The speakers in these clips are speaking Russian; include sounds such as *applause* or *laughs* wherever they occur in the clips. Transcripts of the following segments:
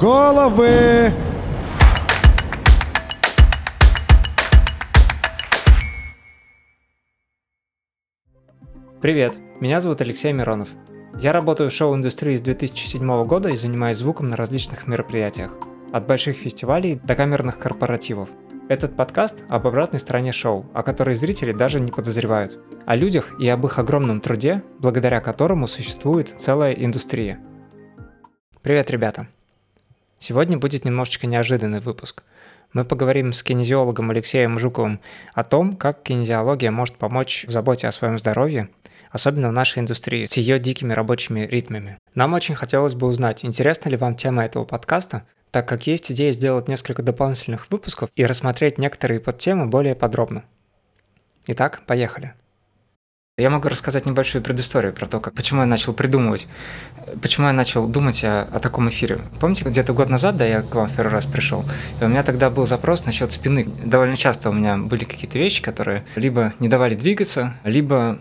Головы! Привет, меня зовут Алексей Миронов. Я работаю в шоу-индустрии с 2007 года и занимаюсь звуком на различных мероприятиях, от больших фестивалей до камерных корпоративов. Этот подкаст об обратной стороне шоу, о которой зрители даже не подозревают. О людях и об их огромном труде, благодаря которому существует целая индустрия. Привет, ребята! Сегодня будет немножечко неожиданный выпуск. Мы поговорим с кинезиологом Алексеем Жуковым о том, как кинезиология может помочь в заботе о своем здоровье, особенно в нашей индустрии, с ее дикими рабочими ритмами. Нам очень хотелось бы узнать, интересна ли вам тема этого подкаста, так как есть идея сделать несколько дополнительных выпусков и рассмотреть некоторые подтемы более подробно. Итак, поехали. Я могу рассказать небольшую предысторию про то, как, почему я начал придумывать, почему я начал думать о, о таком эфире. Помните, где-то год назад, да, я к вам в первый раз пришел, и у меня тогда был запрос насчет спины. Довольно часто у меня были какие-то вещи, которые либо не давали двигаться, либо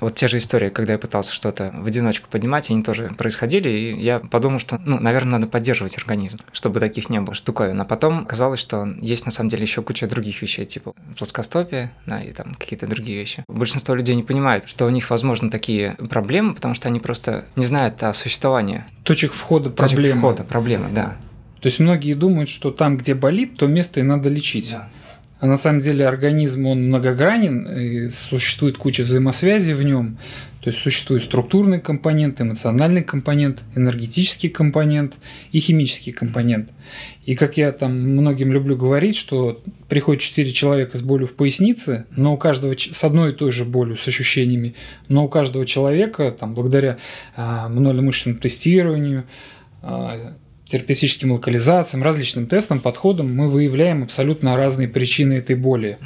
вот те же истории, когда я пытался что-то в одиночку поднимать, они тоже происходили, и я подумал, что, ну, наверное, надо поддерживать организм, чтобы таких не было штуковин. А потом казалось, что есть на самом деле еще куча других вещей, типа плоскостопие, да, и там какие-то другие вещи. Большинство людей не понимают, что у них, возможно, такие проблемы, потому что они просто не знают о существовании. Точек входа проблемы. Точек входа проблемы, да. То есть многие думают, что там, где болит, то место и надо лечить. Да. А на самом деле организм, он многогранен, и существует куча взаимосвязей в нем. То есть существует структурный компонент, эмоциональный компонент, энергетический компонент и химический компонент. И как я там многим люблю говорить, что приходит 4 человека с болью в пояснице, но у каждого с одной и той же болью, с ощущениями, но у каждого человека, там, благодаря а, мнолемышечному тестированию, а, терапевтическим локализациям, различным тестам, подходам мы выявляем абсолютно разные причины этой боли.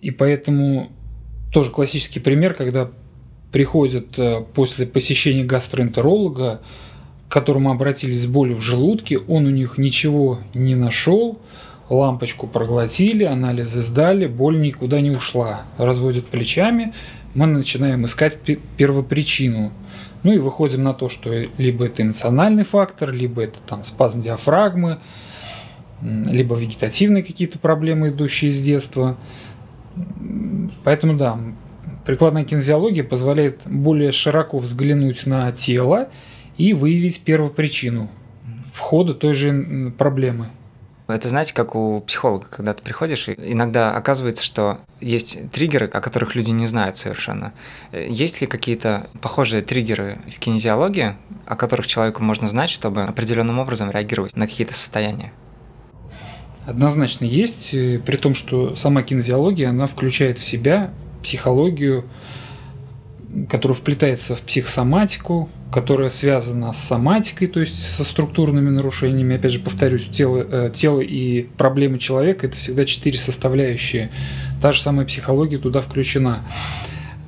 И поэтому тоже классический пример, когда приходят э, после посещения гастроэнтеролога, к которому обратились с болью в желудке, он у них ничего не нашел, лампочку проглотили, анализы сдали, боль никуда не ушла. Разводят плечами, мы начинаем искать первопричину – ну и выходим на то, что либо это эмоциональный фактор, либо это там спазм диафрагмы, либо вегетативные какие-то проблемы, идущие с детства. Поэтому да, прикладная кинезиология позволяет более широко взглянуть на тело и выявить первопричину входа той же проблемы. Это знаете, как у психолога, когда ты приходишь, и иногда оказывается, что есть триггеры, о которых люди не знают совершенно. Есть ли какие-то похожие триггеры в кинезиологии, о которых человеку можно знать, чтобы определенным образом реагировать на какие-то состояния? Однозначно есть, э, при том, что сама кинезиология, она включает в себя психологию, которая вплетается в психосоматику, которая связана с соматикой, то есть со структурными нарушениями. Опять же, повторюсь, тело, э, тело и проблемы человека – это всегда четыре составляющие. Та же самая психология туда включена.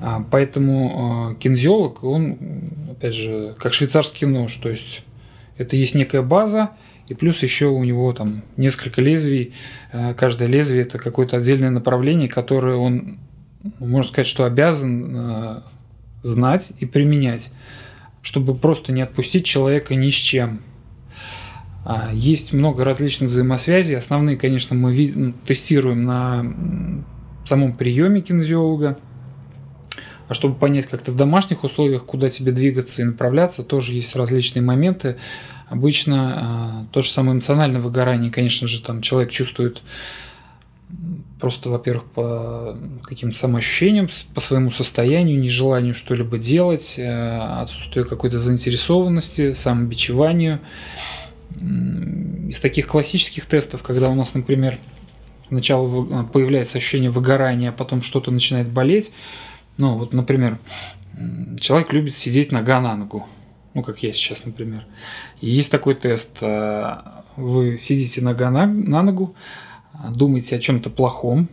А, поэтому э, кинезиолог, он, опять же, как швейцарский нож, то есть это есть некая база, и плюс еще у него там несколько лезвий. Э, каждое лезвие – это какое-то отдельное направление, которое он, можно сказать, что обязан знать и применять, чтобы просто не отпустить человека ни с чем. А, есть много различных взаимосвязей. Основные, конечно, мы тестируем на самом приеме кинезиолога. А чтобы понять как-то в домашних условиях, куда тебе двигаться и направляться, тоже есть различные моменты. Обычно а, то же самое эмоциональное выгорание, конечно же, там человек чувствует Просто, во-первых, по каким-то самоощущениям, по своему состоянию, нежеланию что-либо делать, э, отсутствию какой-то заинтересованности, самобичеванию. Из таких классических тестов, когда у нас, например, сначала появляется ощущение выгорания, а потом что-то начинает болеть, ну вот, например, человек любит сидеть нога на ногу, ну, как я сейчас, например. И есть такой тест, э, вы сидите нога на, на ногу, думаете о чем-то плохом,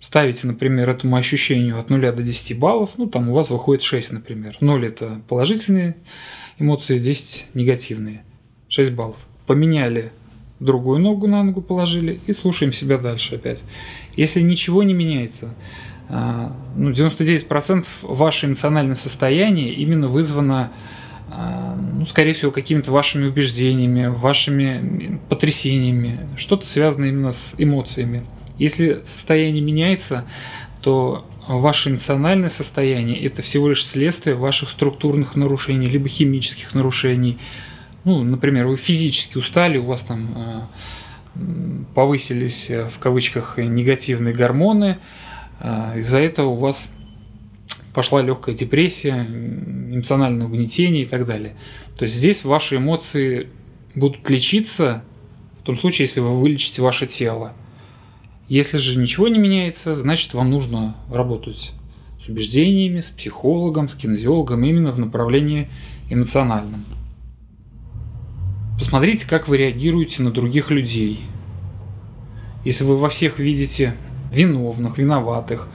ставите, например, этому ощущению от 0 до 10 баллов, ну, там у вас выходит 6, например. 0 – это положительные эмоции, 10 – негативные. 6 баллов. Поменяли другую ногу на ногу положили и слушаем себя дальше опять. Если ничего не меняется, а, ну, 99% ваше эмоциональное состояние именно вызвано ну, скорее всего, какими-то вашими убеждениями, вашими потрясениями, что-то связано именно с эмоциями. Если состояние меняется, то ваше эмоциональное состояние – это всего лишь следствие ваших структурных нарушений, либо химических нарушений. Ну, например, вы физически устали, у вас там э, повысились, э, в кавычках, негативные гормоны, э, из-за этого у вас пошла легкая депрессия, эмоциональное угнетение и так далее. То есть здесь ваши эмоции будут лечиться в том случае, если вы вылечите ваше тело. Если же ничего не меняется, значит вам нужно работать с убеждениями, с психологом, с кинезиологом именно в направлении эмоциональном. Посмотрите, как вы реагируете на других людей. Если вы во всех видите виновных, виноватых,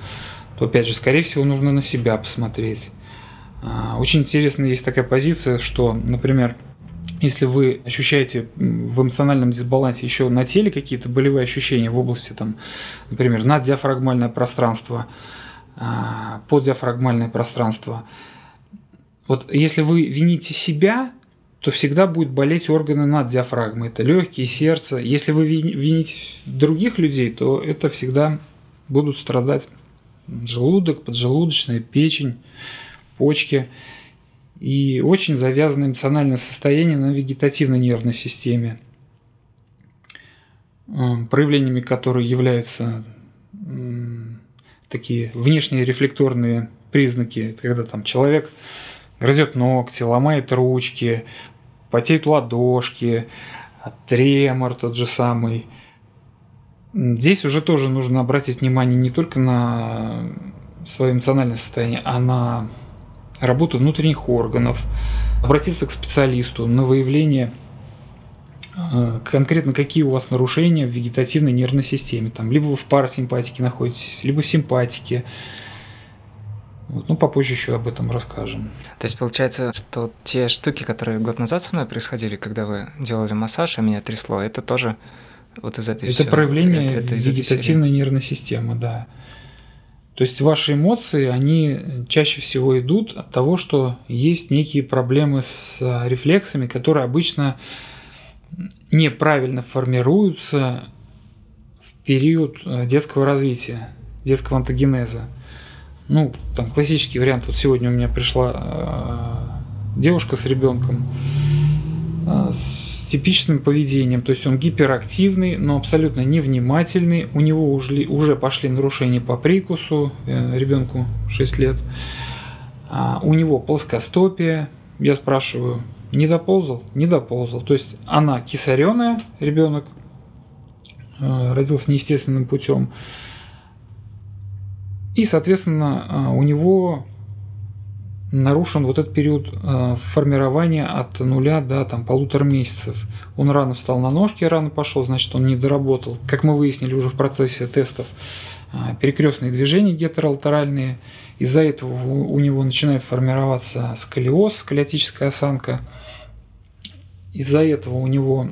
то опять же, скорее всего, нужно на себя посмотреть. А, очень интересно есть такая позиция, что, например, если вы ощущаете в эмоциональном дисбалансе еще на теле какие-то болевые ощущения в области, там, например, наддиафрагмальное пространство, а, поддиафрагмальное пространство, вот если вы вините себя, то всегда будет болеть органы над диафрагмой. Это легкие, сердце. Если вы вините других людей, то это всегда будут страдать желудок, поджелудочная, печень, почки. И очень завязано эмоциональное состояние на вегетативной нервной системе, э, проявлениями которой являются такие внешние рефлекторные признаки, когда там человек грызет ногти, ломает ручки, потеют ладошки, тремор тот же самый – Здесь уже тоже нужно обратить внимание не только на свое эмоциональное состояние, а на работу внутренних органов, обратиться к специалисту на выявление э, конкретно какие у вас нарушения в вегетативной нервной системе. Там, либо вы в парасимпатике находитесь, либо в симпатике. Вот, ну, попозже еще об этом расскажем. То есть получается, что те штуки, которые год назад со мной происходили, когда вы делали массаж, а меня трясло, это тоже вот из этой Это все, проявление это, это вегетативной нервной системы, да. То есть ваши эмоции, они чаще всего идут от того, что есть некие проблемы с а, рефлексами, которые обычно неправильно формируются в период а, детского развития, детского антогенеза. Ну, там классический вариант. Вот сегодня у меня пришла э, девушка с ребенком э, с типичным поведением, то есть он гиперактивный, но абсолютно невнимательный, у него уже, уже пошли нарушения по прикусу, э, ребенку 6 лет, а у него плоскостопие, я спрашиваю, не доползал? Не доползал. То есть она кисареная, ребенок, э, родился неестественным путем, и, соответственно, э, у него нарушен вот этот период э, формирования от нуля до там, полутора месяцев. Он рано встал на ножки, рано пошел, значит, он не доработал. Как мы выяснили уже в процессе тестов, э, перекрестные движения гетеролатеральные. Из-за этого у него начинает формироваться сколиоз, сколиотическая осанка. Из-за этого у него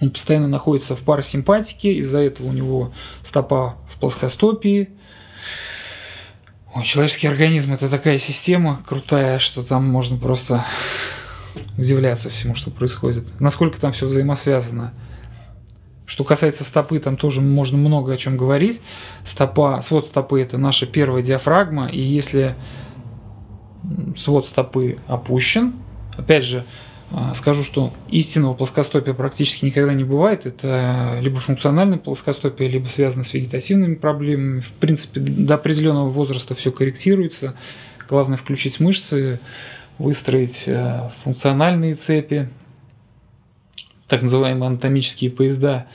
он постоянно находится в парасимпатике, из-за этого у него стопа в плоскостопии, Ой, человеческий организм это такая система крутая, что там можно просто удивляться всему, что происходит. Насколько там все взаимосвязано. Что касается стопы, там тоже можно много о чем говорить. Стопа, свод стопы это наша первая диафрагма, и если свод стопы опущен, опять же, скажу, что истинного плоскостопия практически никогда не бывает. Это либо функциональное плоскостопие, либо связано с вегетативными проблемами. В принципе, до определенного возраста все корректируется. Главное включить мышцы, выстроить э, функциональные цепи, так называемые анатомические поезда.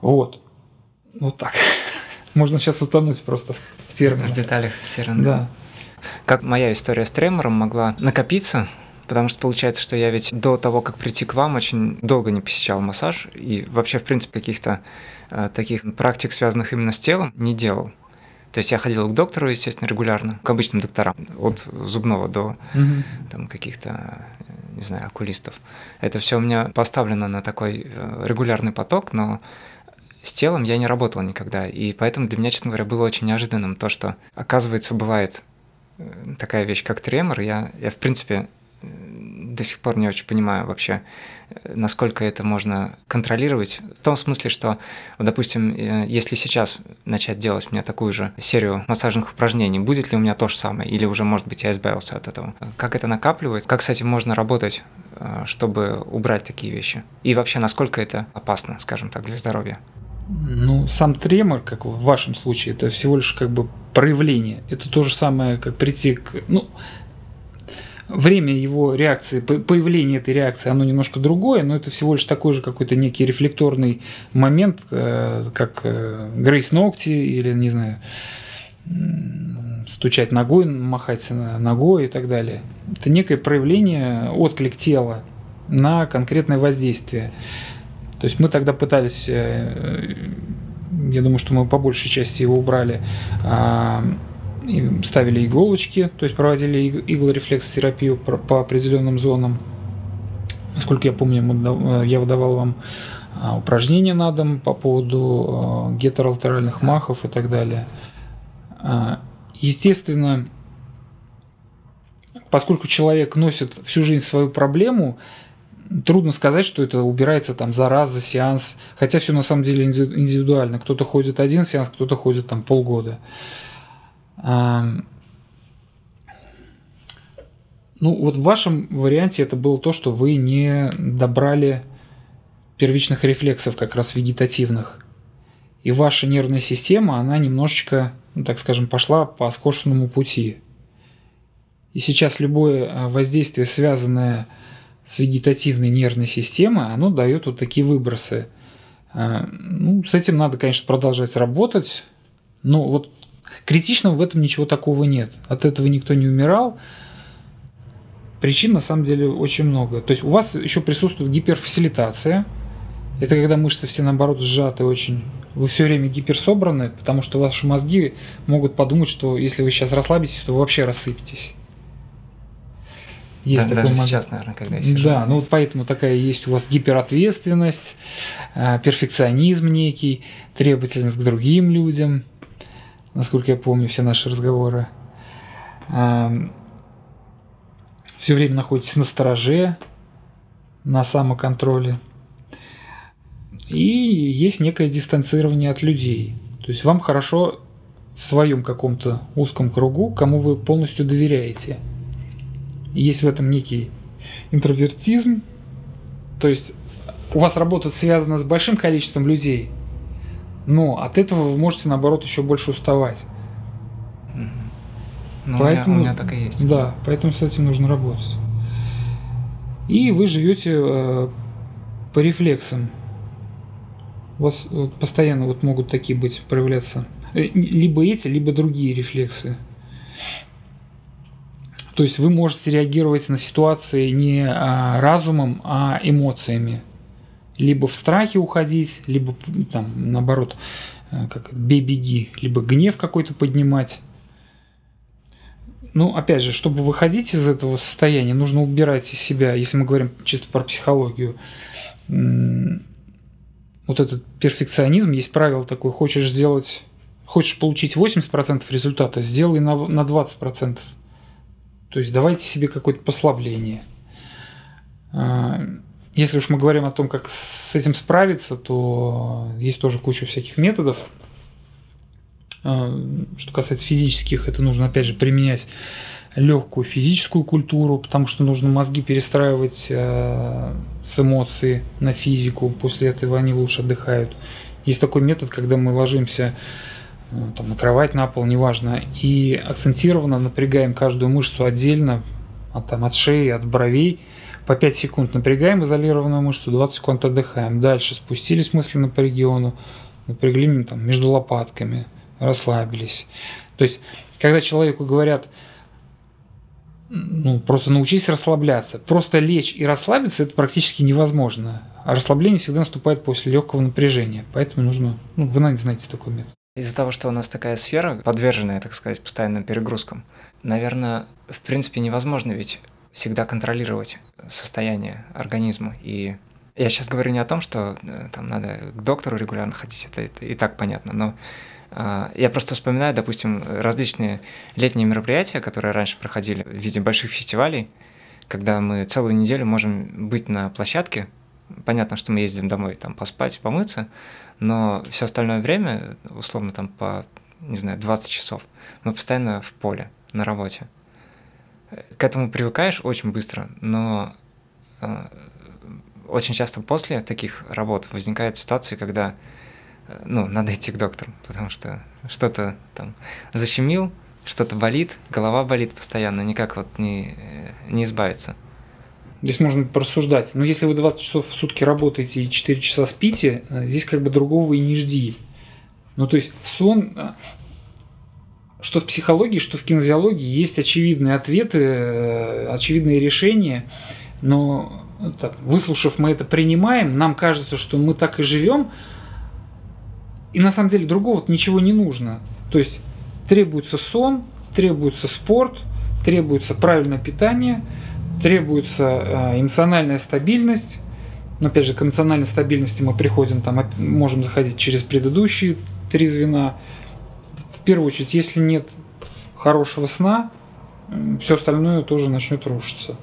Вот. Вот так. *laughs* Можно сейчас утонуть просто в терминах. В деталях терминов. Да. Как моя история с тремором могла накопиться Потому что получается, что я ведь до того, как прийти к вам, очень долго не посещал массаж и вообще, в принципе, каких-то э, таких практик, связанных именно с телом, не делал. То есть я ходил к доктору, естественно, регулярно, к обычным докторам, от зубного до угу. там каких-то, не знаю, окулистов. Это все у меня поставлено на такой э, регулярный поток, но с телом я не работал никогда. И поэтому для меня, честно говоря, было очень неожиданным то, что, оказывается, бывает э, такая вещь, как тремор. Я, я в принципе, до сих пор не очень понимаю вообще, э, насколько это можно контролировать. В том смысле, что, допустим, э, если сейчас начать делать мне такую же серию массажных упражнений, будет ли у меня то же самое, или уже, может быть, я избавился от этого? Как это накапливается? Как с этим можно работать, э, чтобы убрать такие вещи? И вообще, насколько это опасно, скажем так, для здоровья? Ну, сам тремор, как в вашем случае, это всего лишь как бы проявление. Это то же самое, как прийти к... Ну, время его реакции, появления этой реакции, оно немножко другое, но это всего лишь такой же какой-то некий рефлекторный момент, э, как э, грейс ногти или, не знаю, стучать ногой, махать ногой и так далее. Это некое проявление, отклик тела на конкретное воздействие. То есть мы тогда пытались, э, я думаю, что мы по большей части его убрали, а, ставили иголочки, то есть проводили иглорефлексотерапию по определенным зонам. Насколько я помню, я выдавал вам а, упражнения на дом по поводу а, гетеролатеральных махов и так далее. Естественно, поскольку человек носит всю жизнь свою проблему, трудно сказать, что это убирается там за раз, за сеанс, хотя все на самом деле индивидуально. Кто-то ходит один сеанс, кто-то ходит там полгода. Ну, вот в вашем варианте это было то, что вы не добрали первичных рефлексов, как раз вегетативных. И ваша нервная система, она немножечко, ну, так скажем, пошла по скошенному пути. И сейчас любое а, воздействие, связанное с вегетативной нервной системой, оно дает вот такие выбросы. Ну, с этим надо, конечно, продолжать работать. Но вот критичного в этом ничего такого нет. От этого никто не умирал. Причин на самом деле очень много. То есть у вас еще присутствует гиперфасилитация. Это когда мышцы все наоборот сжаты очень. Вы все время гиперсобраны, потому что ваши мозги могут подумать, что если вы сейчас расслабитесь, то вы вообще рассыпетесь. Есть да, такой даже момент. сейчас, наверное, когда я сижу. Да, ну вот поэтому такая есть у вас гиперответственность, а, перфекционизм некий, требовательность к другим людям, насколько я помню все наши разговоры. Все время находитесь на стороже, на самоконтроле. И есть некое дистанцирование от людей. То есть вам хорошо в своем каком-то узком кругу, кому вы полностью доверяете – есть в этом некий интровертизм. То есть у вас работа связана с большим количеством людей, но от этого вы можете, наоборот, еще больше уставать. Ну, поэтому, у меня, у меня так и есть. Да, поэтому с этим нужно работать. И вы живете э, по рефлексам. У вас э, постоянно вот могут такие быть, проявляться э, либо эти, либо другие рефлексы. То есть вы можете реагировать на ситуации не а, разумом, а эмоциями. Либо в страхе уходить, либо там, наоборот, э, как бей-беги, либо гнев какой-то поднимать. Ну, опять же, чтобы выходить из этого состояния, нужно убирать из себя, если мы говорим чисто про психологию, вот этот перфекционизм, есть правило такое, хочешь сделать, хочешь получить 80% результата, сделай на, на 20%. То есть давайте себе какое-то послабление. А, если уж мы говорим о том, как с этим справиться, то есть тоже куча всяких методов. А, что касается физических, это нужно опять же применять легкую физическую культуру, потому что нужно мозги перестраивать э, с эмоций на физику. После этого они лучше отдыхают. Есть такой метод, когда мы ложимся ну, там, на кровать, на пол, неважно, и акцентированно напрягаем каждую мышцу отдельно, от, там, от шеи, от бровей, по 5 секунд напрягаем изолированную мышцу, 20 секунд отдыхаем. Дальше спустились мысленно по региону, напрягли там, между лопатками, расслабились. То есть, когда человеку говорят, ну, просто научись расслабляться. Просто лечь и расслабиться это практически невозможно. А расслабление всегда наступает после легкого напряжения. Поэтому нужно, ну, вы, наверное, знаете такой метод. Из-за того, что у нас такая сфера, подверженная, так сказать, постоянным перегрузкам, наверное, в принципе невозможно ведь всегда контролировать состояние организма. И я сейчас говорю не о том, что э, там надо к доктору регулярно ходить, это, это и так понятно, но а, я просто вспоминаю, допустим, различные летние мероприятия, которые раньше проходили в виде больших фестивалей, когда мы целую неделю можем быть на площадке. Понятно, что мы ездим домой там поспать, помыться, но все остальное время, условно там по, не знаю, 20 часов, мы постоянно в поле, на работе. К этому привыкаешь очень быстро, но э, очень часто после таких работ возникают ситуации, когда э, ну, надо идти к доктору, потому что что-то там защемил, что-то болит, голова болит постоянно, никак вот не, э, не избавиться. Здесь можно порассуждать. Но если вы 20 часов в сутки работаете и 4 часа спите, э, здесь как бы другого и не жди. Ну, то есть сон, что в психологии, что в кинезиологии есть очевидные ответы, очевидные решения, но ну, так, выслушав, мы это принимаем, нам кажется, что мы так и живем, и на самом деле другого ничего не нужно. То есть требуется сон, требуется спорт, требуется правильное питание, требуется э, эмоциональная стабильность. Но опять же, к эмоциональной стабильности мы приходим, там, можем заходить через предыдущие три звена. В первую очередь, если нет хорошего сна, все остальное тоже начнет рушиться.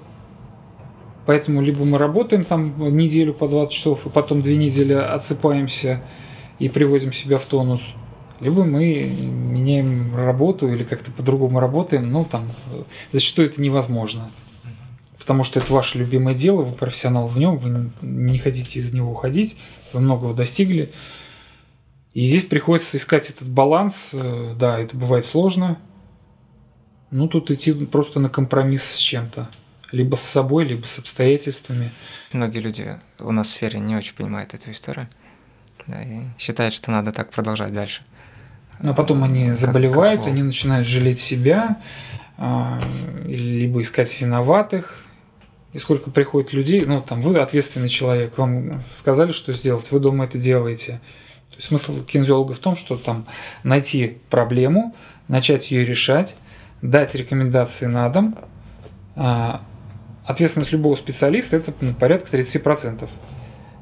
Поэтому либо мы работаем там неделю по 20 часов, и потом две недели отсыпаемся и приводим себя в тонус, либо мы меняем работу или как-то по-другому работаем, но там зачастую это невозможно. Потому что это ваше любимое дело, вы профессионал в нем, вы не хотите из него уходить, вы многого достигли. И здесь приходится искать этот баланс. Э, да, это бывает сложно. Ну, тут идти просто на компромисс с чем-то либо с собой, либо с обстоятельствами. Многие люди у нас в сфере не очень понимают эту историю да, и считают, что надо так продолжать дальше. А потом они заболевают, как, они начинают жалеть себя, а, либо искать виноватых. И сколько приходит людей, ну там вы ответственный человек, вам сказали, что сделать, вы дома это делаете. Смысл кинезиолога в том, что там найти проблему, начать ее решать, дать рекомендации на дом, а, ответственность любого специалиста это ну, порядка 30%.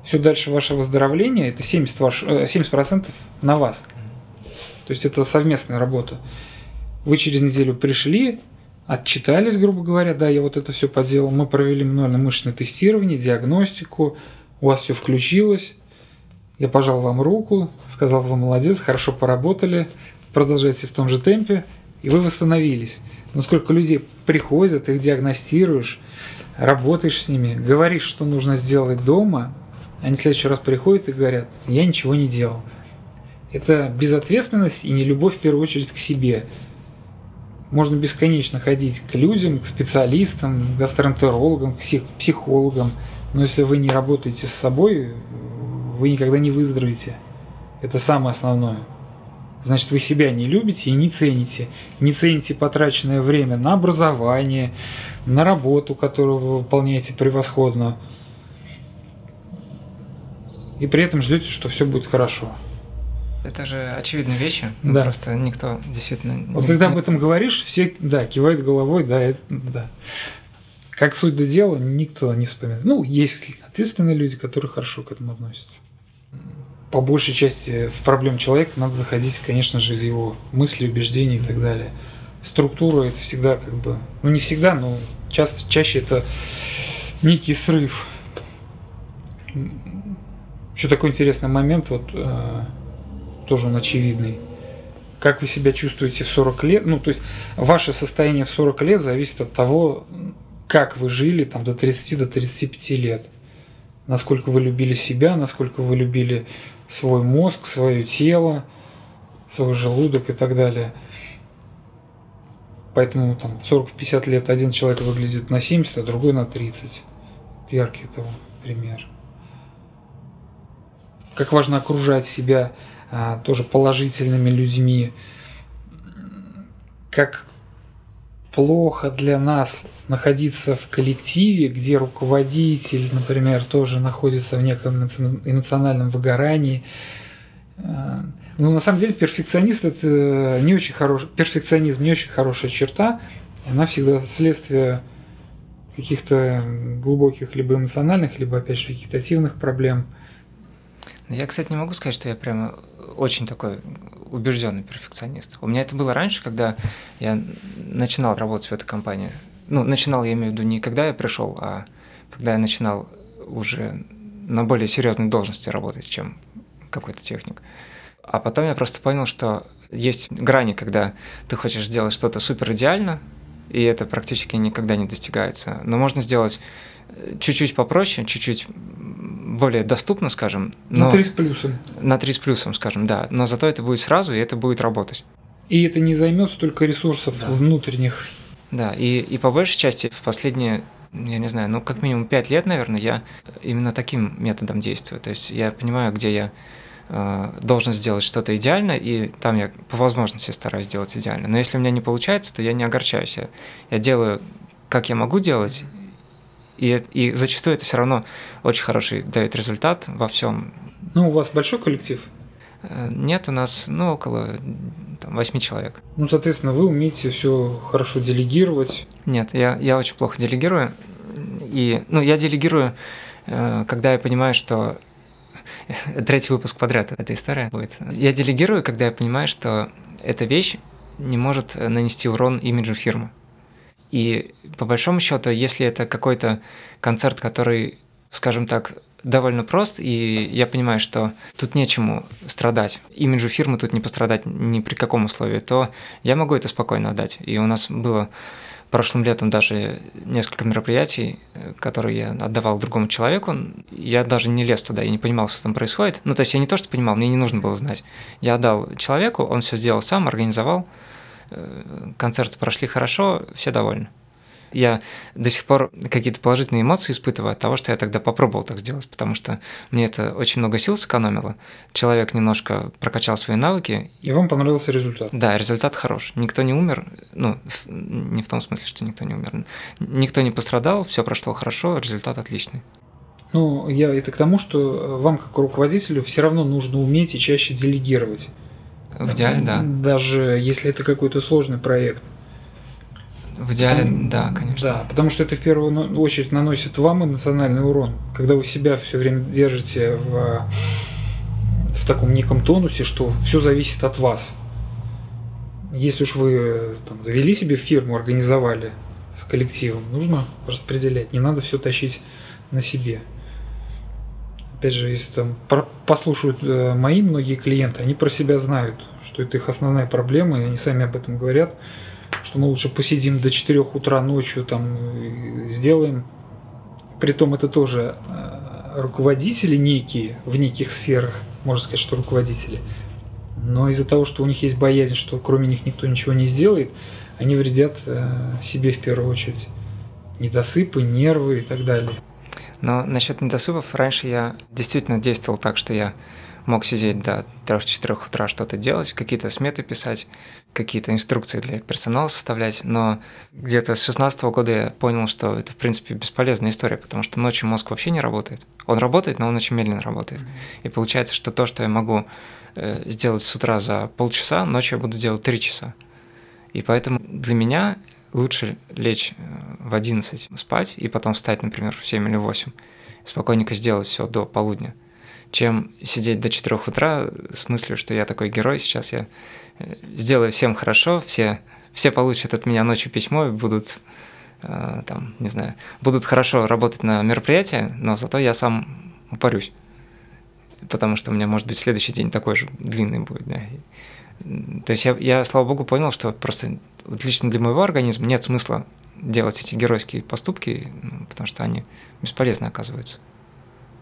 Все дальше ваше выздоровление это 70%, ваш, 70% э, на вас. То есть это совместная работа. Вы через неделю пришли, отчитались, грубо говоря, да, я вот это все поделал. Мы провели мануально-мышечное тестирование, диагностику, у вас все включилось. Я пожал вам руку, сказал вам молодец, хорошо поработали, продолжайте в том же темпе, и вы восстановились. Но сколько людей приходят, их диагностируешь, работаешь с ними, говоришь, что нужно сделать дома, они в следующий раз приходят и говорят, я ничего не делал. Это безответственность и не любовь в первую очередь к себе. Можно бесконечно ходить к людям, к специалистам, гастроэнтерологам, к психологам, но если вы не работаете с собой, вы никогда не выздоровеете. Это самое основное. Значит, вы себя не любите и не цените. Не цените потраченное время на образование, на работу, которую вы выполняете превосходно. И при этом ждете, что все будет хорошо. Это же очевидные вещи. Ну, да. Просто никто действительно... Вот не, когда об этом говоришь, все, да, кивают головой, да, это, да. Как суть до дела, никто не вспоминает. Ну, есть ответственные люди, которые хорошо к этому относятся по большей части в проблем человека надо заходить, конечно же, из его мыслей, убеждений и так далее. Структура это всегда как бы, ну не всегда, но часто, чаще это некий срыв. Еще такой интересный момент, вот э, тоже он очевидный. Как вы себя чувствуете в 40 лет? Ну, то есть ваше состояние в 40 лет зависит от того, как вы жили там до 30 до 35 лет. Насколько вы любили себя, насколько вы любили свой мозг, свое тело, свой желудок и так далее. Поэтому там 40-50 лет один человек выглядит на 70, а другой на 30. Это яркий того пример. Как важно окружать себя а, тоже положительными людьми. Как плохо для нас находиться в коллективе, где руководитель, например, тоже находится в неком эмоциональном выгорании. Э, ну, на самом деле, перфекционист это не очень хороший, перфекционизм не очень хорошая черта. Она всегда следствие каких-то глубоких либо эмоциональных, либо, опять же, вегетативных проблем. Я, кстати, не могу сказать, что я прямо очень такой убежденный перфекционист. У меня это было раньше, когда я начинал работать в этой компании. Ну, начинал, я имею в виду, не когда я пришел, а когда я начинал уже на более серьезной должности работать, чем какой-то техник. А потом я просто понял, что есть грани, когда ты хочешь сделать что-то супер идеально, и это практически никогда не достигается. Но можно сделать э, чуть-чуть попроще, чуть-чуть более доступно, скажем. Но... На три с плюсом. На три с плюсом, скажем, да. Но зато это будет сразу, и это будет работать. И это не займет столько ресурсов да. внутренних. Да, и, и по большей части в последние, я не знаю, ну как минимум пять лет, наверное, я именно таким методом действую. То есть я понимаю, где я э, должен сделать что-то идеально, и там я по возможности стараюсь сделать идеально. Но если у меня не получается, то я не огорчаюсь. Я, я делаю, как я могу делать, и, и зачастую это все равно очень хороший дает результат во всем. Ну, у вас большой коллектив? Э, нет, у нас ну, около там, 8 человек. Ну, соответственно, вы умеете все хорошо делегировать. Нет, я, я очень плохо делегирую. И, ну, я делегирую, э, когда я понимаю, что *laughs* третий выпуск подряд эта история будет. Я делегирую, когда я понимаю, что эта вещь не может нанести урон имиджу фирмы. И по большому счету, если это какой-то концерт, который, скажем так, довольно прост, и я понимаю, что тут нечему страдать, имиджу фирмы тут не пострадать ни при каком условии, то я могу это спокойно отдать. И у нас было прошлым летом даже несколько мероприятий, которые я отдавал другому человеку. Я даже не лез туда, я не понимал, что там происходит. Ну, то есть я не то, что понимал, мне не нужно было знать. Я отдал человеку, он все сделал сам, организовал. Э, концерты прошли хорошо, все довольны я до сих пор какие-то положительные эмоции испытываю от того, что я тогда попробовал так сделать, потому что мне это очень много сил сэкономило. Человек немножко прокачал свои навыки. И вам понравился результат? Да, результат хорош. Никто не умер, ну, не в том смысле, что никто не умер. Никто не пострадал, все прошло хорошо, результат отличный. Ну, я это к тому, что вам, как руководителю, все равно нужно уметь и чаще делегировать. В идеале, да. Даже если это какой-то сложный проект. В идеале, Потому, да, конечно. Да, потому что это в первую очередь наносит вам эмоциональный урон. Когда вы себя все время держите в, в таком неком тонусе, что все зависит от вас. Если уж вы там, завели себе фирму, организовали с коллективом, нужно распределять. Не надо все тащить на себе. Опять же, если там послушают э, мои многие клиенты, они про себя знают, что это их основная проблема, и они сами об этом говорят что мы лучше посидим до 4 утра ночью, там сделаем. Притом это тоже э, руководители некие в неких сферах, можно сказать, что руководители. Но из-за того, что у них есть боязнь, что кроме них никто ничего не сделает, они вредят э, себе в первую очередь. Недосыпы, нервы и так далее. Но насчет недосыпов раньше я действительно действовал так, что я мог сидеть до 3-4 утра что-то делать, какие-то сметы писать, какие-то инструкции для персонала составлять, но где-то с 16 года я понял, что это, в принципе, бесполезная история, потому что ночью мозг вообще не работает. Он работает, но он очень медленно работает. И получается, что то, что я могу э, сделать с утра за полчаса, ночью я буду делать 3 часа. И поэтому для меня лучше лечь э, в 11 спать и потом встать, например, в 7 или 8, спокойненько сделать все до полудня – чем сидеть до 4 утра с мыслью, что я такой герой, сейчас я э, сделаю всем хорошо, все, все получат от меня ночью письмо и будут, э, там, не знаю, будут хорошо работать на мероприятии, но зато я сам упорюсь. Потому что у меня, может быть, следующий день такой же длинный будет. Да. То есть я, я, слава богу, понял, что просто лично для моего организма нет смысла делать эти геройские поступки, ну, потому что они бесполезны оказываются.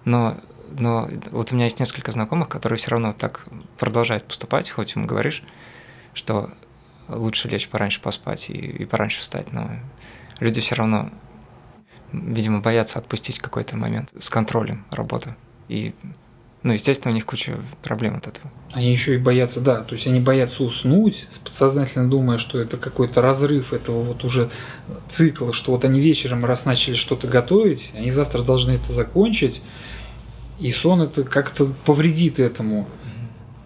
Но но вот у меня есть несколько знакомых, которые все равно так продолжают поступать, хоть им говоришь, что лучше лечь пораньше поспать и, и пораньше встать, но люди все равно, видимо, боятся отпустить какой-то момент с контролем работы. И, ну, естественно, у них куча проблем от этого. Они еще и боятся, да, то есть они боятся уснуть, подсознательно думая, что это какой-то разрыв этого вот уже цикла, что вот они вечером, раз начали что-то готовить, они завтра должны это закончить, и сон это как-то повредит этому.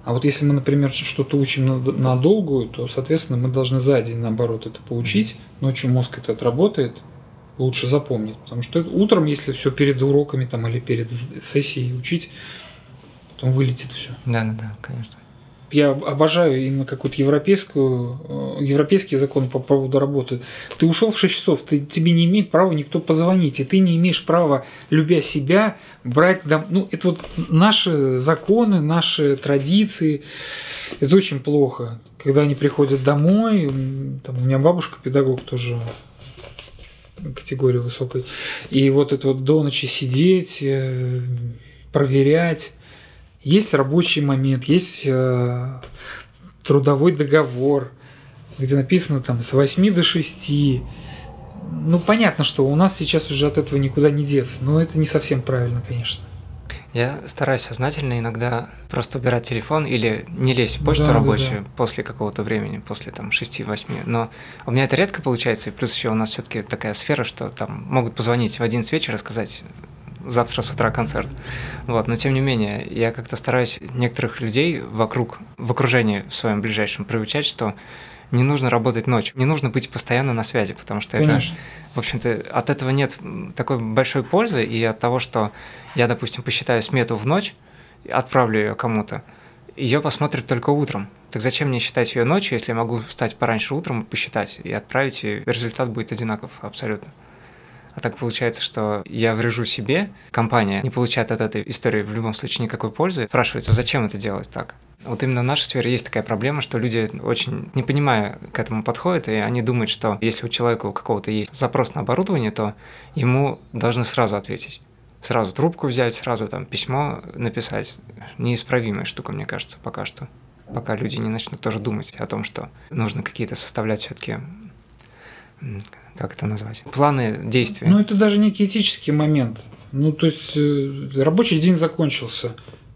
А вот если мы, например, что-то учим на, на долгую, то, соответственно, мы должны за день, наоборот, это поучить. Ночью мозг это отработает, лучше запомнит. Потому что утром, если все перед уроками там, или перед сессией учить, потом вылетит все. Да, да, да, конечно. я обожаю именно какую-то европейскую, э, европейский закон по поводу работы. Ты ушел в 6 часов, ты, тебе не имеет права никто позвонить, и ты не имеешь права, любя себя, брать... Дом... Ну, это вот наши законы, наши традиции. Это очень плохо. Когда они приходят домой, там, у меня бабушка педагог тоже категории высокой, и вот это вот до ночи сидеть, э, проверять, есть рабочий момент, есть э, трудовой договор, где написано там с 8 до 6. Ну, понятно, что у нас сейчас уже от этого никуда не деться, но это не совсем правильно, конечно. Я стараюсь сознательно иногда просто убирать телефон или не лезть в почту да, рабочую да, да. после какого-то времени, после там 6-8. Но у меня это редко получается, и плюс еще у нас все-таки такая сфера, что там могут позвонить в 11 вечера и сказать, завтра с утра концерт. Вот, но тем не менее, я как-то стараюсь некоторых людей вокруг, в окружении в своем ближайшем приучать, что не нужно работать ночью, не нужно быть постоянно на связи, потому что Конечно. это, в общем-то, от этого нет такой большой пользы, и от того, что я, допустим, посчитаю смету в ночь, отправлю ее кому-то, ее посмотрят только утром. Так зачем мне считать ее ночью, если я могу встать пораньше утром и посчитать, и отправить, и результат будет одинаков абсолютно. А так получается, что я врежу себе, компания не получает от этой истории в любом случае никакой пользы. Спрашивается, зачем это делать так? Вот именно в нашей сфере есть такая проблема, что люди очень, не понимая, к этому подходят, и они думают, что если у человека у какого-то есть запрос на оборудование, то ему должны сразу ответить. Сразу трубку взять, сразу там письмо написать. Неисправимая штука, мне кажется, пока что. Пока люди не начнут тоже думать о том, что нужно какие-то составлять все-таки как это назвать, планы действий. Ну, это даже некий этический момент. Ну, то есть, э, рабочий день закончился.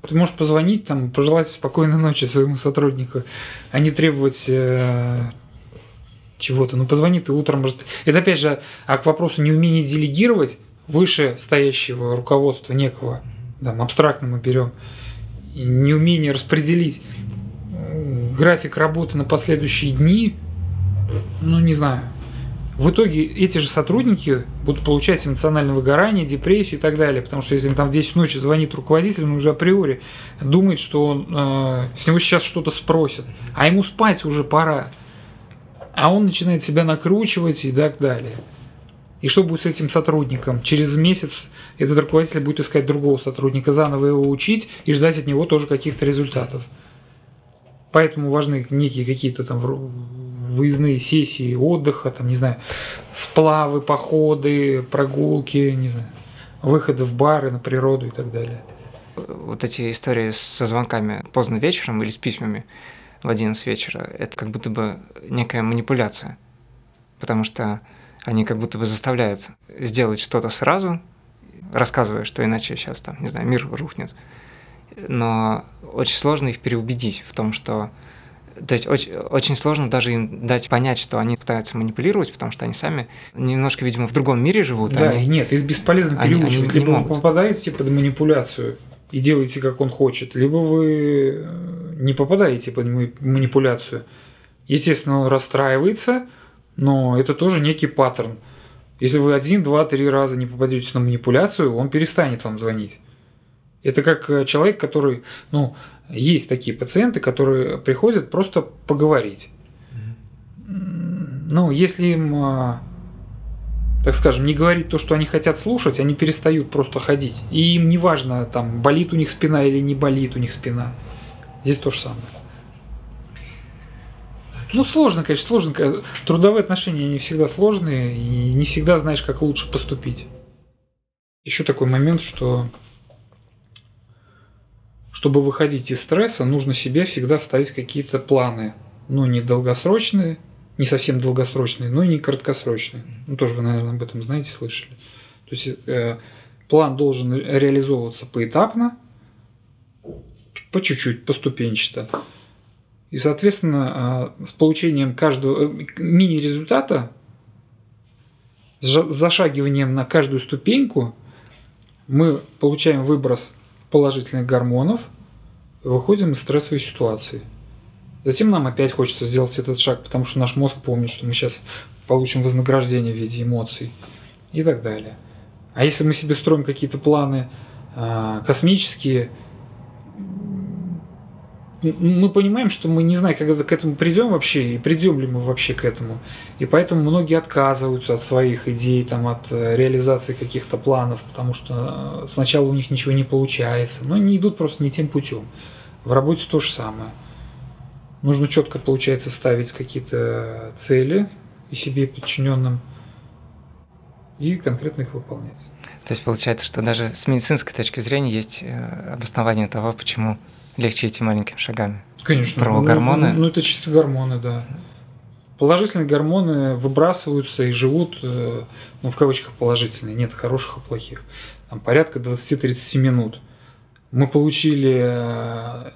Ты можешь позвонить, там, пожелать спокойной ночи своему сотруднику, а не требовать э, чего-то. Ну, позвони ты утром. Это, опять же, а к вопросу неумения делегировать выше стоящего руководства некого, там, абстрактно мы берем, неумение распределить э, график работы на последующие дни, ну, не знаю, в итоге эти же сотрудники будут получать эмоциональное выгорание, депрессию и так далее. Потому что если им там в 10 ночи звонит руководитель, он уже априори думает, что он, э, с него сейчас что-то спросят. А ему спать уже пора. А он начинает себя накручивать и так далее. И что будет с этим сотрудником? Через месяц этот руководитель будет искать другого сотрудника, заново его учить и ждать от него тоже каких-то результатов. Поэтому важны некие какие-то там выездные сессии отдыха, там, не знаю, сплавы, походы, прогулки, не знаю, выходы в бары, на природу и так далее. Вот эти истории со звонками поздно вечером или с письмами в 11 вечера, это как будто бы некая манипуляция, потому что они как будто бы заставляют сделать что-то сразу, рассказывая, что иначе сейчас там, не знаю, мир рухнет. Но очень сложно их переубедить в том, что то есть очень, очень сложно даже им дать понять, что они пытаются манипулировать, потому что они сами немножко, видимо, в другом мире живут. Да, они, нет, их бесполезно переучивать. Либо вы попадаете под манипуляцию и делаете, как он хочет, либо вы э, не попадаете под манипуляцию. Естественно, он расстраивается, но это тоже некий паттерн. Если вы один, два, три раза не попадете на манипуляцию, он перестанет вам звонить. Это как э, человек, который, ну, есть такие пациенты, которые приходят просто поговорить. Ну, если им, а, так скажем, не говорить то, что они хотят слушать, они перестают просто ходить. И им не важно, там, болит у них спина или не болит у них спина. Здесь то же самое. Ну, сложно, конечно, сложно. Трудовые отношения не всегда сложные, и не всегда знаешь, как лучше поступить. Еще такой момент, что чтобы выходить из стресса, нужно себе всегда ставить какие-то планы. Ну, не долгосрочные, не совсем долгосрочные, но и не краткосрочные. Ну, тоже вы, наверное, об этом знаете, слышали. То есть э, план должен реализовываться поэтапно, по чуть-чуть, поступенчато. И, соответственно, э, с получением каждого э, мини-результата, с зашагиванием на каждую ступеньку, мы получаем выброс положительных гормонов, выходим из стрессовой ситуации. Затем нам опять хочется сделать этот шаг, потому что наш мозг помнит, что мы сейчас получим вознаграждение в виде эмоций и так далее. А если мы себе строим какие-то планы э, космические, мы понимаем, что мы не знаем, когда к этому придем вообще, и придем ли мы вообще к этому. И поэтому многие отказываются от своих идей, там, от э, реализации каких-то планов, потому что э, сначала у них ничего не получается, но они идут просто не тем путем. В работе то же самое. Нужно четко, получается, ставить какие-то цели и себе, и подчиненным, и конкретно их выполнять. То есть получается, что даже с медицинской точки зрения есть э, обоснование того, почему легче идти маленькими шагами. Конечно. Про гормоны. Ну, ну, это чисто гормоны, да. Положительные гормоны выбрасываются и живут, э, ну, в кавычках положительные, нет хороших и плохих. Там порядка 20-30 минут. Мы получили э,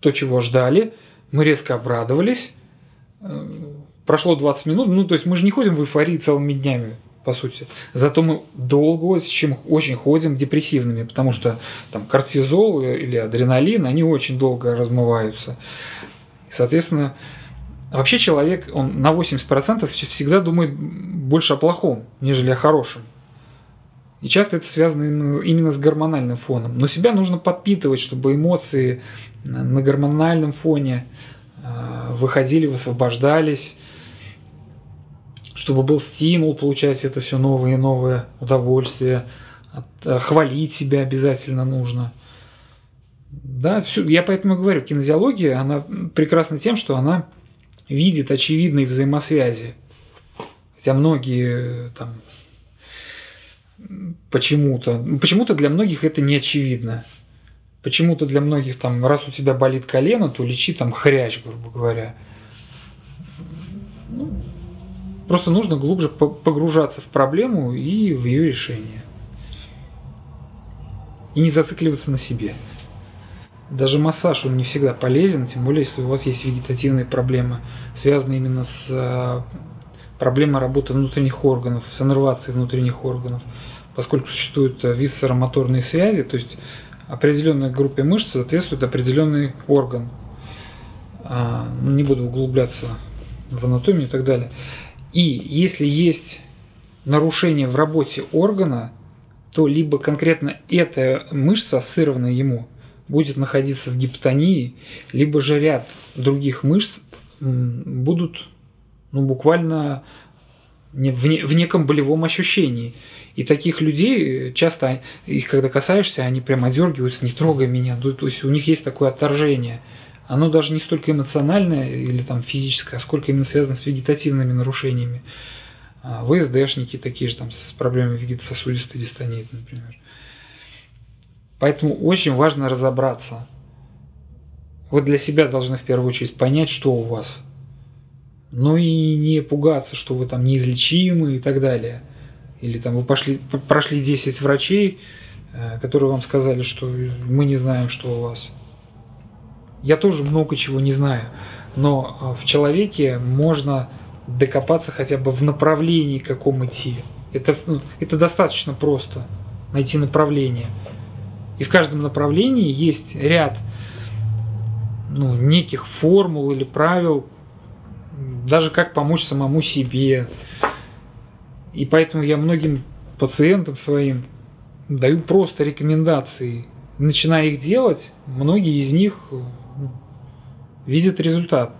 то, чего ждали, мы резко обрадовались, э, прошло 20 минут, ну, то есть мы же не ходим в эйфории целыми днями по сути. Зато мы долго чем очень ходим депрессивными, потому что там кортизол или адреналин, они очень долго размываются. Соответственно, вообще человек, он на 80% всегда думает больше о плохом, нежели о хорошем. И часто это связано именно, с гормональным фоном. Но себя нужно подпитывать, чтобы эмоции на гормональном фоне а, выходили, высвобождались, чтобы был стимул получать это все новые и новые удовольствия, э, хвалить себя обязательно нужно. Да, все, я поэтому говорю, кинезиология, она прекрасна тем, что она видит очевидные взаимосвязи. Хотя многие э, там почему-то, почему-то для многих это не очевидно. Почему-то для многих там, раз у тебя болит колено, то лечи там хрящ, грубо говоря. Ну, Просто нужно глубже погружаться в проблему и в ее решение. И не зацикливаться на себе. Даже массаж, он не всегда полезен, тем более, если у вас есть вегетативные проблемы, связанные именно с э, проблемой работы внутренних органов, с иннервацией внутренних органов. Поскольку существуют э, висцеромоторные связи, то есть определенной группе мышц соответствует определенный орган. А, не буду углубляться в анатомию и так далее. И если есть нарушение в работе органа, то либо конкретно эта мышца, ассоциированная ему, будет находиться в гипотонии, либо же ряд других мышц будут ну, буквально в, не, в неком болевом ощущении. И таких людей часто, их когда касаешься, они прям одергиваются, не трогай меня. То есть у них есть такое отторжение – оно даже не столько эмоциональное или там физическое, а сколько именно связано с вегетативными нарушениями. А, ВСДшники такие же там с проблемами вегетососудистой дистонии, например. Поэтому очень важно разобраться. Вы для себя должны в первую очередь понять, что у вас. Ну и не пугаться, что вы там неизлечимы и так далее. Или там вы пошли, прошли 10 врачей, э, которые вам сказали, что мы не знаем, что у вас. Я тоже много чего не знаю, но а, в человеке можно докопаться хотя бы в направлении, каком идти. Это, ну, это достаточно просто, найти направление. И в каждом направлении есть ряд ну, неких формул или правил, даже как помочь самому себе. И поэтому я многим пациентам своим даю просто рекомендации. Начиная их делать, многие из них видит результат.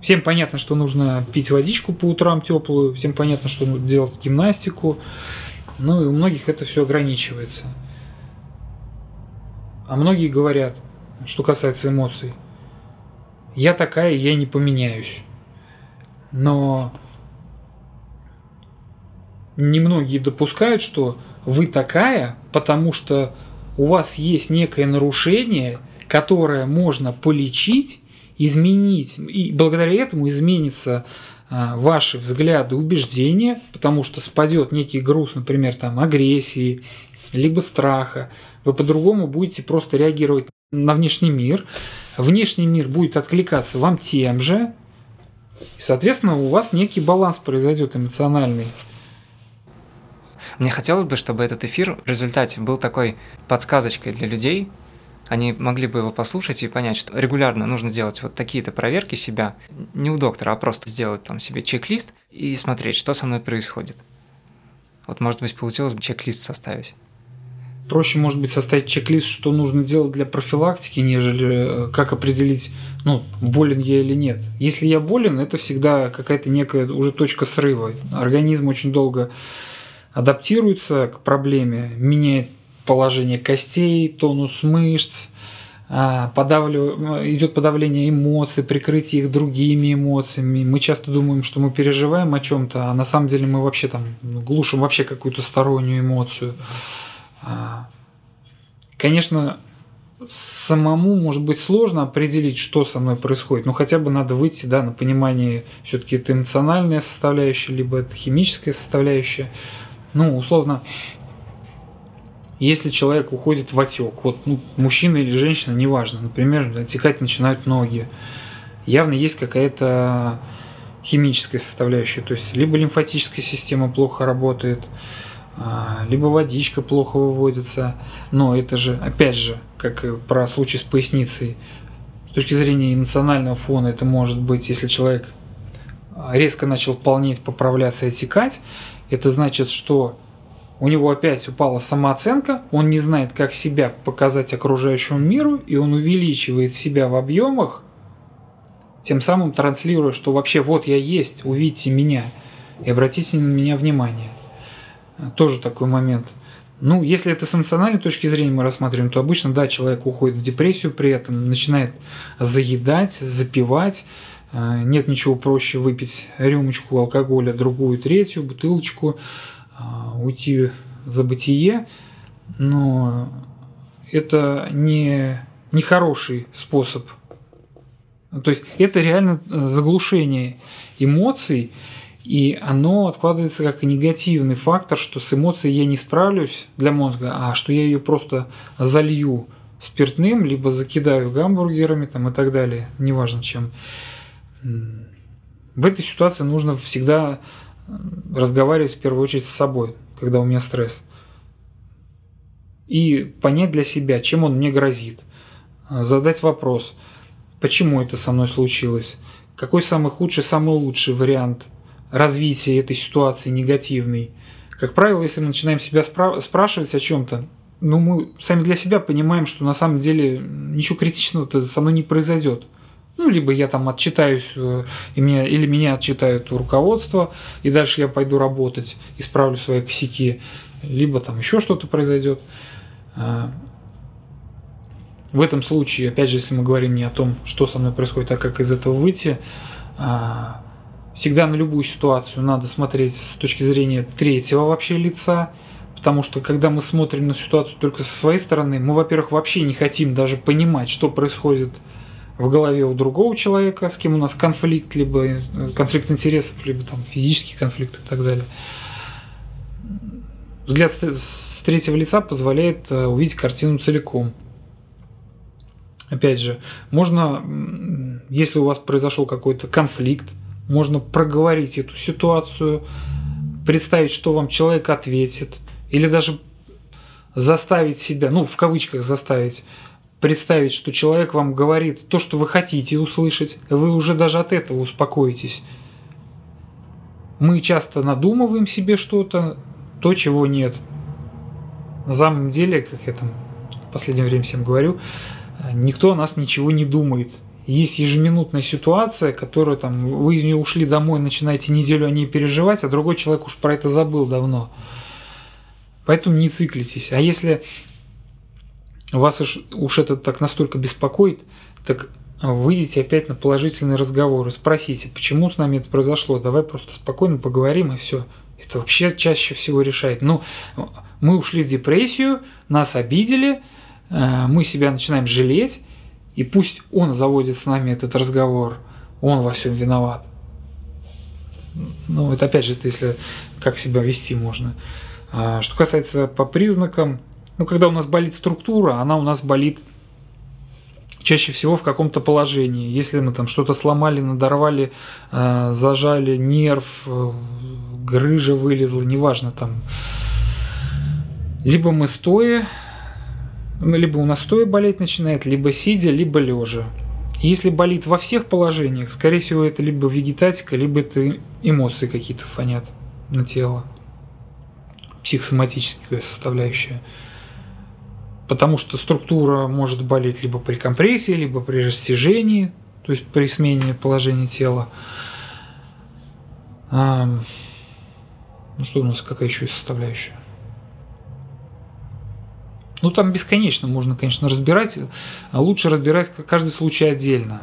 Всем понятно, что нужно пить водичку по утрам теплую, всем понятно, что нужно делать гимнастику. Ну и у многих это все ограничивается. А многие говорят, что касается эмоций, я такая, я не поменяюсь. Но немногие допускают, что вы такая, потому что у вас есть некое нарушение – которое можно полечить, изменить, и благодаря этому изменится а, ваши взгляды, убеждения, потому что спадет некий груз, например, там агрессии, либо страха. Вы по-другому будете просто реагировать на внешний мир. Внешний мир будет откликаться вам тем же. И, соответственно, у вас некий баланс произойдет эмоциональный. Мне хотелось бы, чтобы этот эфир в результате был такой подсказочкой для людей, они могли бы его послушать и понять, что регулярно нужно делать вот такие-то проверки себя, не у доктора, а просто сделать там себе чек-лист и смотреть, что со мной происходит. Вот, может быть, получилось бы чек-лист составить. проще, может быть, составить чек-лист, что нужно делать для профилактики, нежели э, как определить, ну, болен я или нет. Если я болен, это всегда какая-то некая уже точка срыва. Организм очень долго адаптируется к проблеме, меняет положение костей, тонус мышц, а, подавлю, идет подавление эмоций, прикрытие их другими эмоциями. Мы часто думаем, что мы переживаем о чем-то, а на самом деле мы вообще там глушим вообще какую-то стороннюю эмоцию. А, конечно, самому может быть сложно определить, что со мной происходит, но хотя бы надо выйти да, на понимание, все-таки это эмоциональная составляющая, либо это химическая составляющая. Ну, условно, если человек уходит в отек, вот ну, мужчина или женщина, неважно, например, отекать начинают ноги, явно есть какая-то химическая составляющая, то есть либо лимфатическая система плохо работает, а, либо водичка плохо выводится, но это же, опять же, как про случай с поясницей, с точки зрения эмоционального фона это может быть, если человек резко начал полнеть, поправляться и отекать, это значит, что у него опять упала самооценка, он не знает, как себя показать окружающему миру, и он увеличивает себя в объемах, тем самым транслируя, что вообще вот я есть, увидите меня и обратите на меня внимание. Тоже такой момент. Ну, если это с эмоциональной точки зрения мы рассматриваем, то обычно, да, человек уходит в депрессию при этом, начинает заедать, запивать. Э, нет ничего проще выпить рюмочку алкоголя, другую, третью, бутылочку, уйти за бытие, но это не, не хороший способ. То есть это реально заглушение эмоций, и оно откладывается как негативный фактор, что с эмоцией я не справлюсь для мозга, а что я ее просто залью спиртным, либо закидаю гамбургерами там, и так далее, неважно чем. В этой ситуации нужно всегда разговаривать в первую очередь с собой, когда у меня стресс. И понять для себя, чем он мне грозит. Задать вопрос, почему это со мной случилось, какой самый худший, самый лучший вариант развития этой ситуации негативный. Как правило, если мы начинаем себя спра- спрашивать о чем-то, ну, мы сами для себя понимаем, что на самом деле ничего критичного-то со мной не произойдет. Ну, либо я там отчитаюсь, э, и меня, или меня отчитают у руководства, и дальше я пойду работать, исправлю свои косяки, либо там еще что-то произойдет. А, в этом случае, опять же, если мы говорим не о том, что со мной происходит, а как из этого выйти, а, всегда на любую ситуацию надо смотреть с точки зрения третьего вообще лица, потому что когда мы смотрим на ситуацию только со своей стороны, мы, во-первых, вообще не хотим даже понимать, что происходит в голове у другого человека, с кем у нас конфликт, либо э, конфликт интересов, либо там физический конфликт и так далее. Взгляд с третьего лица позволяет э, увидеть картину целиком. Опять же, можно, если у вас произошел какой-то конфликт, можно проговорить эту ситуацию, представить, что вам человек ответит, или даже заставить себя, ну, в кавычках заставить, представить, что человек вам говорит то, что вы хотите услышать, вы уже даже от этого успокоитесь. Мы часто надумываем себе что-то, то, чего нет. На самом деле, как я там в последнее время всем говорю, никто о нас ничего не думает. Есть ежеминутная ситуация, которую там вы из нее ушли домой, начинаете неделю о ней переживать, а другой человек уж про это забыл давно. Поэтому не циклитесь. А если вас уж, уж это так настолько беспокоит, так выйдите опять на положительный разговор и спросите, почему с нами это произошло. Давай просто спокойно поговорим и все. Это вообще чаще всего решает. Ну, мы ушли в депрессию, нас обидели, э, мы себя начинаем жалеть, и пусть он заводит с нами этот разговор, он во всем виноват. Ну, это опять же, это если как себя вести можно. А что касается по признакам, ну, когда у нас болит структура, она у нас болит чаще всего в каком-то положении. Если мы там что-то сломали, надорвали, э, зажали нерв, э, грыжа вылезла, неважно там. Либо мы стоя, ну, либо у нас стоя болеть начинает, либо сидя, либо лежа. Если болит во всех положениях, скорее всего, это либо вегетатика, либо это эмоции какие-то фонят на тело. Психосоматическая составляющая. Потому что структура может болеть либо при компрессии, либо при растяжении, то есть при смене положения тела. Ну что у нас, какая еще составляющая? Ну, там бесконечно можно, конечно, разбирать, а лучше разбирать каждый случай отдельно.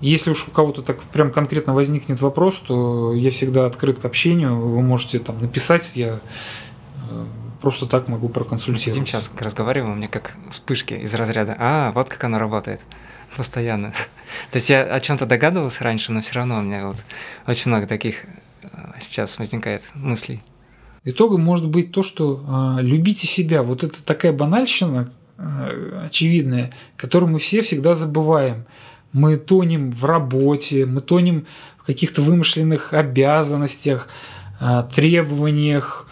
Если уж у кого-то так прям конкретно возникнет вопрос, то я всегда открыт к общению. Вы можете там написать, я э, просто так могу проконсультировать. Сидим сейчас, разговариваем, у меня как вспышки из разряда. А, вот как оно работает. Постоянно. *laughs* То есть я о чем-то догадывался раньше, но все равно у меня вот очень много таких э, сейчас возникает мыслей. Итогом может быть то, что э, любите себя. Вот это такая банальщина э, очевидная, которую мы все всегда забываем. Мы тонем в работе, мы тонем в каких-то вымышленных обязанностях, э, требованиях,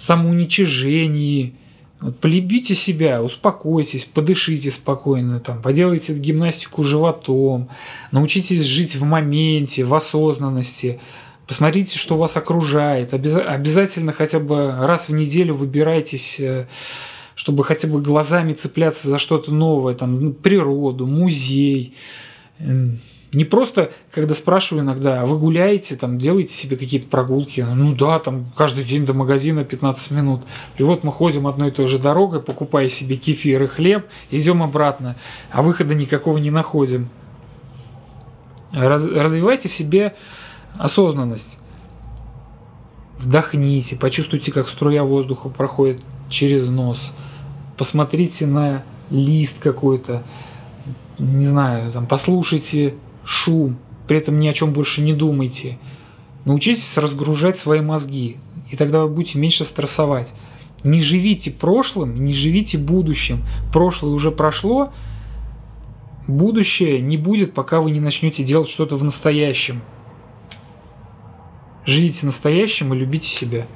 самоуничижении. Вот полюбите себя, успокойтесь, подышите спокойно, там, поделайте гимнастику животом, научитесь жить в моменте, в осознанности – Посмотрите, что вас окружает. Обязательно хотя бы раз в неделю выбирайтесь, э, чтобы хотя бы глазами цепляться за что-то новое, там, природу, музей. Не просто, когда спрашиваю иногда, а вы гуляете, там, делаете себе какие-то прогулки? Ну да, там каждый день до магазина 15 минут. И вот мы ходим одной и той же дорогой, покупая себе кефир и хлеб, идем обратно, а выхода никакого не находим. Раз, развивайте в себе осознанность. Вдохните, почувствуйте, как струя воздуха проходит через нос. Посмотрите на лист какой-то, не знаю, там, послушайте шум, при этом ни о чем больше не думайте. Научитесь разгружать свои мозги, и тогда вы будете меньше стрессовать. Не живите прошлым, не живите будущим. Прошлое уже прошло, будущее не будет, пока вы не начнете делать что-то в настоящем. Живите настоящим и любите себя.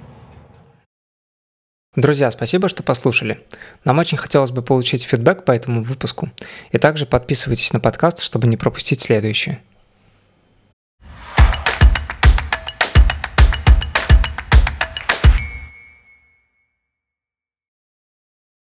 Друзья, спасибо, что послушали. Нам очень хотелось бы получить фидбэк по этому выпуску. И также подписывайтесь на подкаст, чтобы не пропустить следующее.